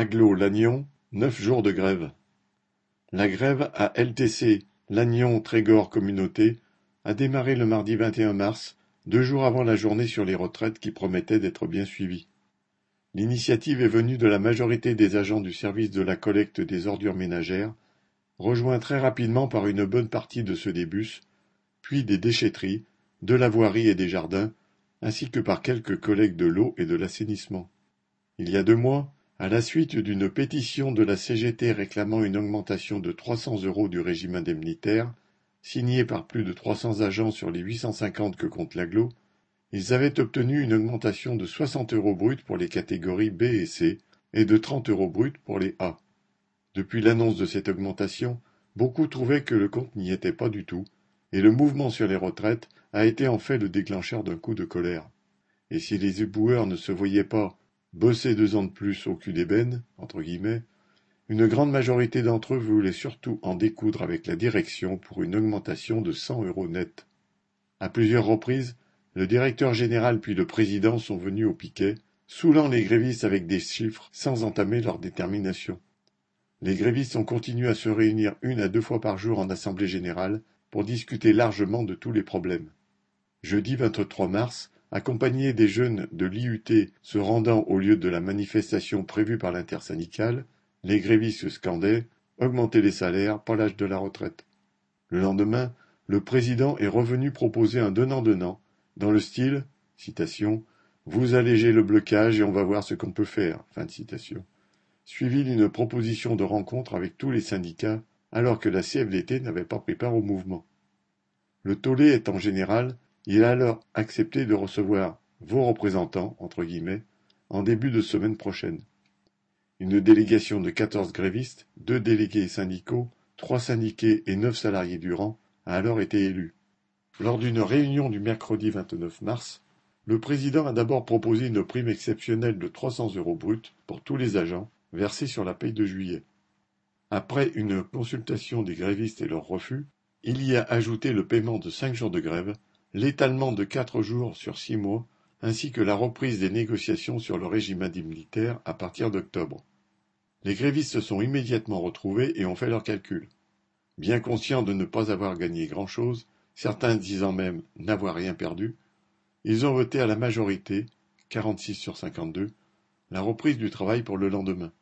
Agglo Lannion, neuf jours de grève. La grève à LTC Lannion-Trégor Communauté a démarré le mardi 21 mars, deux jours avant la journée sur les retraites qui promettait d'être bien suivie. L'initiative est venue de la majorité des agents du service de la collecte des ordures ménagères, rejoint très rapidement par une bonne partie de ceux des bus, puis des déchetteries, de la voirie et des jardins, ainsi que par quelques collègues de l'eau et de l'assainissement. Il y a deux mois, à la suite d'une pétition de la CGT réclamant une augmentation de 300 euros du régime indemnitaire, signée par plus de 300 agents sur les 850 que compte l'aglo, ils avaient obtenu une augmentation de 60 euros bruts pour les catégories B et C et de 30 euros bruts pour les A. Depuis l'annonce de cette augmentation, beaucoup trouvaient que le compte n'y était pas du tout, et le mouvement sur les retraites a été en fait le déclencheur d'un coup de colère. Et si les éboueurs ne se voyaient pas bosser deux ans de plus au cul d'ébène, entre guillemets, une grande majorité d'entre eux voulaient surtout en découdre avec la direction pour une augmentation de cent euros net. À plusieurs reprises, le directeur général puis le président sont venus au piquet, saoulant les grévistes avec des chiffres sans entamer leur détermination. Les grévistes ont continué à se réunir une à deux fois par jour en assemblée générale pour discuter largement de tous les problèmes. Jeudi 23 mars, accompagné des jeunes de l'IUT se rendant au lieu de la manifestation prévue par l'intersyndicale, les grévistes scandaient Augmenter les salaires, pas l'âge de la retraite. Le lendemain, le président est revenu proposer un donnant-donnant, dans le style Vous allégez le blocage et on va voir ce qu'on peut faire. Suivi d'une proposition de rencontre avec tous les syndicats, alors que la CFDT n'avait pas pris part au mouvement. Le tollé est en général il a alors accepté de recevoir vos représentants, entre guillemets, en début de semaine prochaine. Une délégation de quatorze grévistes, deux délégués syndicaux, trois syndiqués et neuf salariés du rang a alors été élue. Lors d'une réunion du mercredi 29 mars, le président a d'abord proposé une prime exceptionnelle de 300 euros bruts pour tous les agents, versée sur la paye de juillet. Après une consultation des grévistes et leur refus, il y a ajouté le paiement de cinq jours de grève l'étalement de quatre jours sur six mois, ainsi que la reprise des négociations sur le régime indemnitaire à partir d'octobre. Les grévistes se sont immédiatement retrouvés et ont fait leurs calculs. Bien conscients de ne pas avoir gagné grand-chose, certains disant même n'avoir rien perdu, ils ont voté à la majorité, 46 sur 52, la reprise du travail pour le lendemain.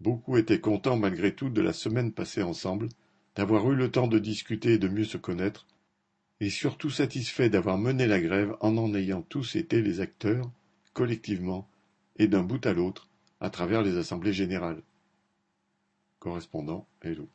Beaucoup étaient contents malgré tout de la semaine passée ensemble, d'avoir eu le temps de discuter et de mieux se connaître, et surtout satisfait d'avoir mené la grève en en ayant tous été les acteurs, collectivement, et d'un bout à l'autre, à travers les assemblées générales. Correspondant Hello.